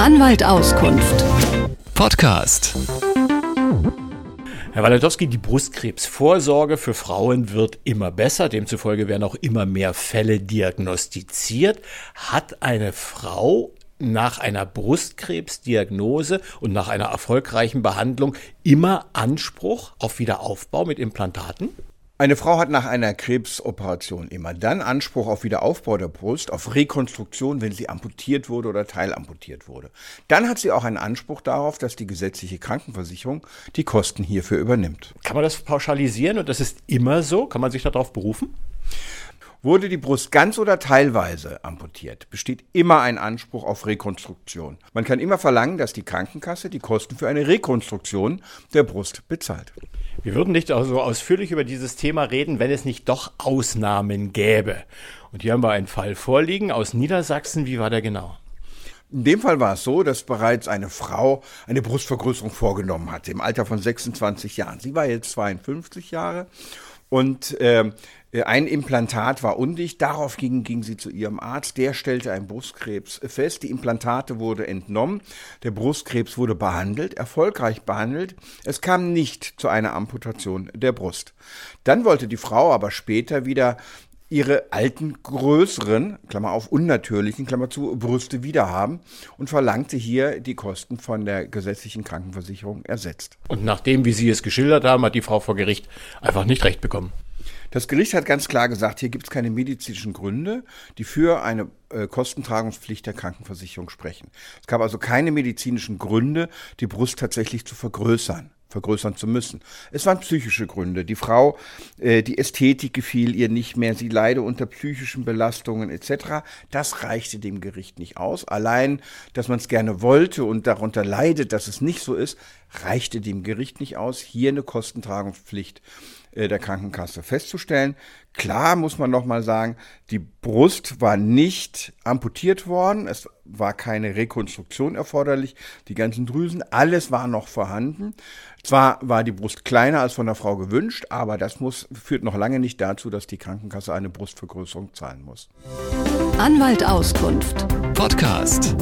Anwalt Auskunft. Podcast. Herr Waladowski, die Brustkrebsvorsorge für Frauen wird immer besser. Demzufolge werden auch immer mehr Fälle diagnostiziert. Hat eine Frau nach einer Brustkrebsdiagnose und nach einer erfolgreichen Behandlung immer Anspruch auf Wiederaufbau mit Implantaten? Eine Frau hat nach einer Krebsoperation immer dann Anspruch auf Wiederaufbau der Brust, auf Rekonstruktion, wenn sie amputiert wurde oder teilamputiert wurde. Dann hat sie auch einen Anspruch darauf, dass die gesetzliche Krankenversicherung die Kosten hierfür übernimmt. Kann man das pauschalisieren und das ist immer so? Kann man sich darauf berufen? Wurde die Brust ganz oder teilweise amputiert, besteht immer ein Anspruch auf Rekonstruktion. Man kann immer verlangen, dass die Krankenkasse die Kosten für eine Rekonstruktion der Brust bezahlt. Wir würden nicht so ausführlich über dieses Thema reden, wenn es nicht doch Ausnahmen gäbe. Und hier haben wir einen Fall vorliegen aus Niedersachsen. Wie war der genau? In dem Fall war es so, dass bereits eine Frau eine Brustvergrößerung vorgenommen hatte im Alter von 26 Jahren. Sie war jetzt 52 Jahre und äh, ein Implantat war undicht. Darauf ging, ging sie zu ihrem Arzt. Der stellte einen Brustkrebs fest. Die Implantate wurde entnommen. Der Brustkrebs wurde behandelt, erfolgreich behandelt. Es kam nicht zu einer Amputation der Brust. Dann wollte die Frau aber später wieder ihre alten, größeren, Klammer auf, unnatürlichen, Klammer zu, Brüste wiederhaben und verlangte hier die Kosten von der gesetzlichen Krankenversicherung ersetzt. Und nachdem, wie Sie es geschildert haben, hat die Frau vor Gericht einfach nicht recht bekommen. Das Gericht hat ganz klar gesagt, hier gibt es keine medizinischen Gründe, die für eine äh, Kostentragungspflicht der Krankenversicherung sprechen. Es gab also keine medizinischen Gründe, die Brust tatsächlich zu vergrößern vergrößern zu müssen. Es waren psychische Gründe. Die Frau, äh, die Ästhetik gefiel ihr nicht mehr, sie leide unter psychischen Belastungen etc. Das reichte dem Gericht nicht aus. Allein, dass man es gerne wollte und darunter leidet, dass es nicht so ist, reichte dem Gericht nicht aus, hier eine Kostentragungspflicht äh, der Krankenkasse festzustellen. Klar muss man noch mal sagen, die Brust war nicht amputiert worden, es war keine Rekonstruktion erforderlich, die ganzen Drüsen, alles war noch vorhanden. Zwar war die Brust kleiner als von der Frau gewünscht, aber das muss, führt noch lange nicht dazu, dass die Krankenkasse eine Brustvergrößerung zahlen muss. Anwalt Auskunft. Podcast.